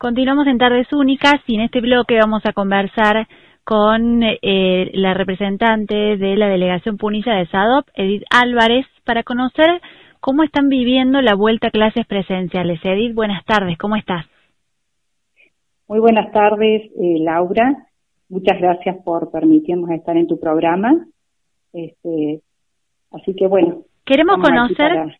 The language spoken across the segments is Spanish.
Continuamos en Tardes Únicas y en este bloque vamos a conversar con eh, la representante de la delegación Punilla de SADOP, Edith Álvarez, para conocer cómo están viviendo la vuelta a clases presenciales. Edith, buenas tardes, ¿cómo estás? Muy buenas tardes, eh, Laura. Muchas gracias por permitirnos estar en tu programa. Este, así que bueno. Queremos conocer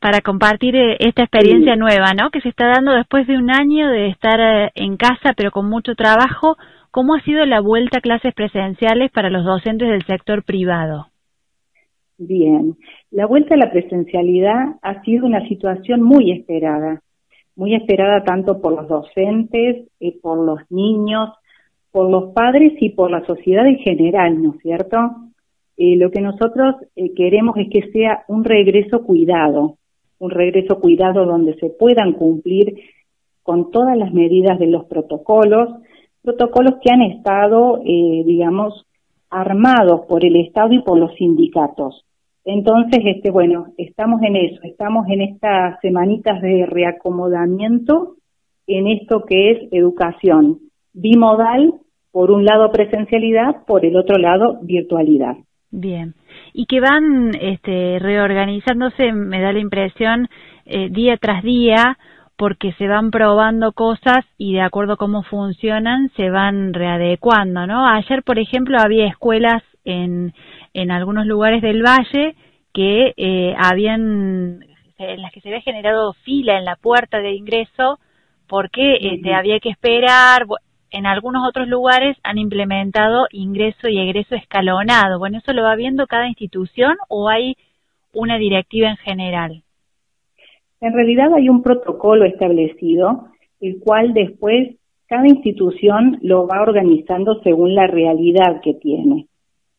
para compartir eh, esta experiencia nueva, ¿no? Que se está dando después de un año de estar eh, en casa, pero con mucho trabajo. ¿Cómo ha sido la vuelta a clases presenciales para los docentes del sector privado? Bien, la vuelta a la presencialidad ha sido una situación muy esperada, muy esperada tanto por los docentes, eh, por los niños, por los padres y por la sociedad en general, ¿no es cierto? Eh, lo que nosotros eh, queremos es que sea un regreso cuidado, un regreso cuidado donde se puedan cumplir con todas las medidas de los protocolos, protocolos que han estado, eh, digamos, armados por el Estado y por los sindicatos. Entonces, este, bueno, estamos en eso, estamos en estas semanitas de reacomodamiento en esto que es educación bimodal, por un lado presencialidad, por el otro lado virtualidad. Bien. Y que van este, reorganizándose, me da la impresión, eh, día tras día, porque se van probando cosas y de acuerdo a cómo funcionan se van readecuando, ¿no? Ayer, por ejemplo, había escuelas en, en algunos lugares del valle que eh, habían, en las que se había generado fila en la puerta de ingreso porque este, había que esperar, en algunos otros lugares han implementado ingreso y egreso escalonado. Bueno, ¿eso lo va viendo cada institución o hay una directiva en general? En realidad hay un protocolo establecido, el cual después cada institución lo va organizando según la realidad que tiene.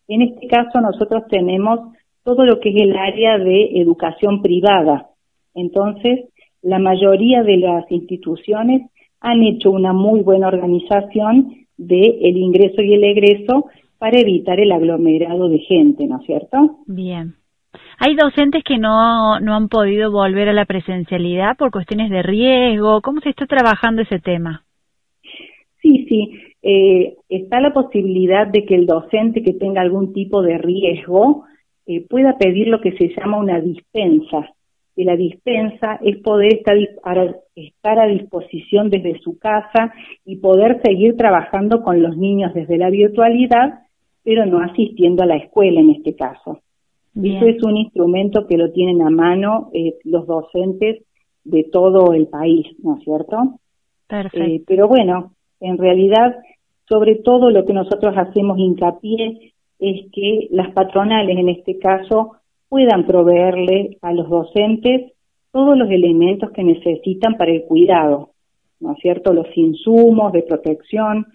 En este caso nosotros tenemos todo lo que es el área de educación privada. Entonces, la mayoría de las instituciones han hecho una muy buena organización de el ingreso y el egreso para evitar el aglomerado de gente, ¿no es cierto? Bien. Hay docentes que no, no han podido volver a la presencialidad por cuestiones de riesgo. ¿Cómo se está trabajando ese tema? Sí, sí. Eh, está la posibilidad de que el docente que tenga algún tipo de riesgo eh, pueda pedir lo que se llama una dispensa de la dispensa es poder estar, estar a disposición desde su casa y poder seguir trabajando con los niños desde la virtualidad, pero no asistiendo a la escuela en este caso. Eso es un instrumento que lo tienen a mano eh, los docentes de todo el país, ¿no es cierto? Perfecto. Eh, pero bueno, en realidad, sobre todo lo que nosotros hacemos hincapié es que las patronales, en este caso, puedan proveerle a los docentes todos los elementos que necesitan para el cuidado, ¿no es cierto? Los insumos de protección,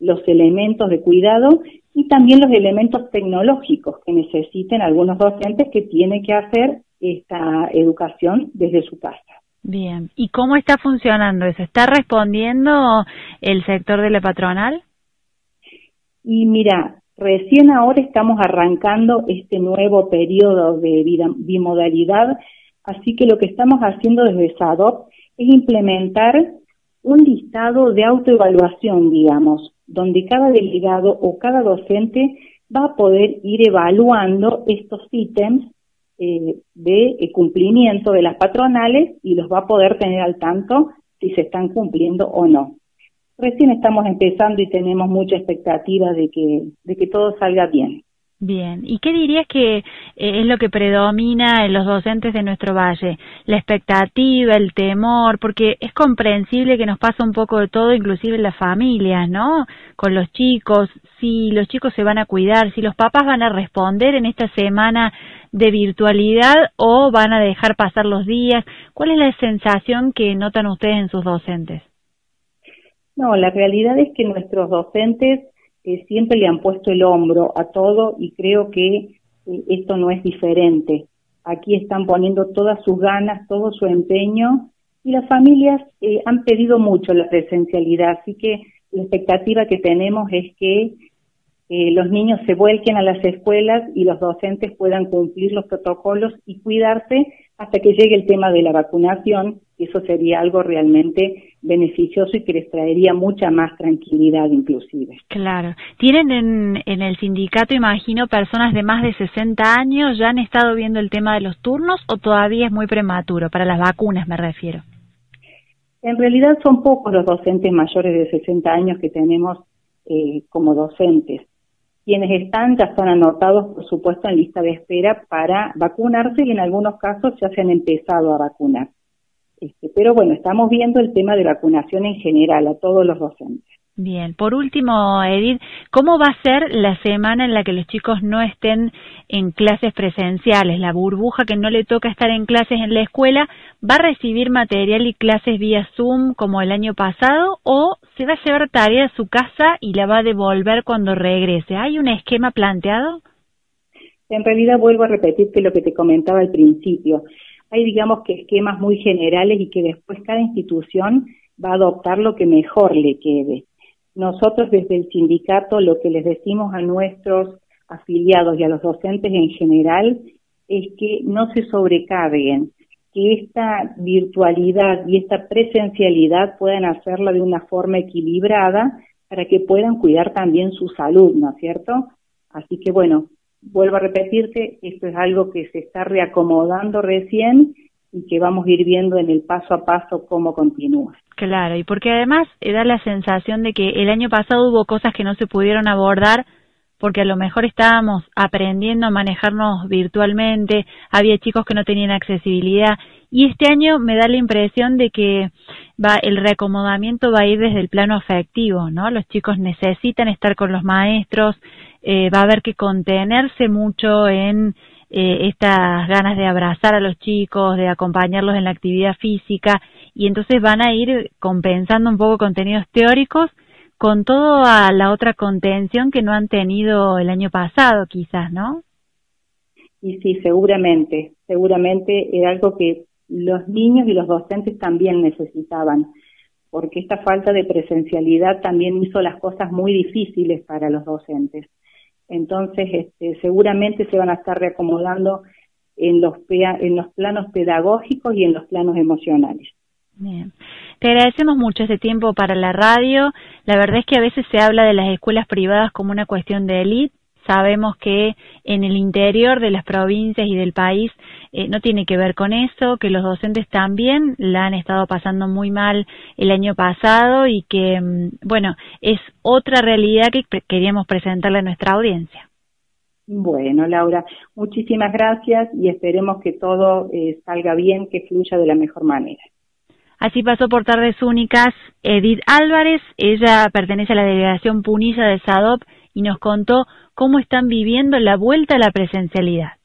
los elementos de cuidado y también los elementos tecnológicos que necesiten algunos docentes que tienen que hacer esta educación desde su casa. Bien, ¿y cómo está funcionando eso? ¿Está respondiendo el sector de la patronal? Y mira, Recién ahora estamos arrancando este nuevo periodo de bimodalidad, así que lo que estamos haciendo desde SADOP es implementar un listado de autoevaluación, digamos, donde cada delegado o cada docente va a poder ir evaluando estos ítems eh, de eh, cumplimiento de las patronales y los va a poder tener al tanto si se están cumpliendo o no recién estamos empezando y tenemos mucha expectativa de que, de que todo salga bien. Bien, ¿y qué dirías que eh, es lo que predomina en los docentes de nuestro valle? La expectativa, el temor, porque es comprensible que nos pasa un poco de todo, inclusive en las familias, ¿no? Con los chicos, si los chicos se van a cuidar, si los papás van a responder en esta semana de virtualidad o van a dejar pasar los días. ¿Cuál es la sensación que notan ustedes en sus docentes? No, la realidad es que nuestros docentes eh, siempre le han puesto el hombro a todo y creo que eh, esto no es diferente. Aquí están poniendo todas sus ganas, todo su empeño y las familias eh, han pedido mucho la presencialidad, así que la expectativa que tenemos es que los niños se vuelquen a las escuelas y los docentes puedan cumplir los protocolos y cuidarse hasta que llegue el tema de la vacunación, eso sería algo realmente beneficioso y que les traería mucha más tranquilidad inclusive. Claro. ¿Tienen en, en el sindicato, imagino, personas de más de 60 años? ¿Ya han estado viendo el tema de los turnos o todavía es muy prematuro? Para las vacunas me refiero. En realidad son pocos los docentes mayores de 60 años que tenemos eh, como docentes. Quienes están ya están anotados, por supuesto, en lista de espera para vacunarse y en algunos casos ya se han empezado a vacunar. Este, pero bueno, estamos viendo el tema de vacunación en general a todos los docentes. Bien, por último, Edith, ¿cómo va a ser la semana en la que los chicos no estén en clases presenciales? La burbuja que no le toca estar en clases en la escuela, ¿va a recibir material y clases vía Zoom como el año pasado o se va a llevar tarea a su casa y la va a devolver cuando regrese? ¿Hay un esquema planteado? En realidad vuelvo a repetir que lo que te comentaba al principio. Hay, digamos, que esquemas muy generales y que después cada institución va a adoptar lo que mejor le quede. Nosotros desde el sindicato lo que les decimos a nuestros afiliados y a los docentes en general es que no se sobrecarguen, que esta virtualidad y esta presencialidad puedan hacerla de una forma equilibrada para que puedan cuidar también su salud, ¿no es cierto? Así que bueno, vuelvo a repetirte, esto es algo que se está reacomodando recién y que vamos a ir viendo en el paso a paso cómo continúa. Claro, y porque además eh, da la sensación de que el año pasado hubo cosas que no se pudieron abordar porque a lo mejor estábamos aprendiendo a manejarnos virtualmente, había chicos que no tenían accesibilidad y este año me da la impresión de que va el reacomodamiento va a ir desde el plano afectivo, ¿no? Los chicos necesitan estar con los maestros, eh, va a haber que contenerse mucho en eh, estas ganas de abrazar a los chicos, de acompañarlos en la actividad física y entonces van a ir compensando un poco contenidos teóricos con toda la otra contención que no han tenido el año pasado quizás, ¿no? Y sí, seguramente, seguramente era algo que los niños y los docentes también necesitaban, porque esta falta de presencialidad también hizo las cosas muy difíciles para los docentes. Entonces, este, seguramente se van a estar reacomodando en los, en los planos pedagógicos y en los planos emocionales. Bien. Te agradecemos mucho ese tiempo para la radio. La verdad es que a veces se habla de las escuelas privadas como una cuestión de élite Sabemos que en el interior de las provincias y del país eh, no tiene que ver con eso, que los docentes también la han estado pasando muy mal el año pasado y que, mm, bueno, es otra realidad que queríamos presentarle a nuestra audiencia. Bueno, Laura, muchísimas gracias y esperemos que todo eh, salga bien, que fluya de la mejor manera. Así pasó por tardes únicas Edith Álvarez, ella pertenece a la delegación Punilla de SADOP y nos contó cómo están viviendo la vuelta a la presencialidad.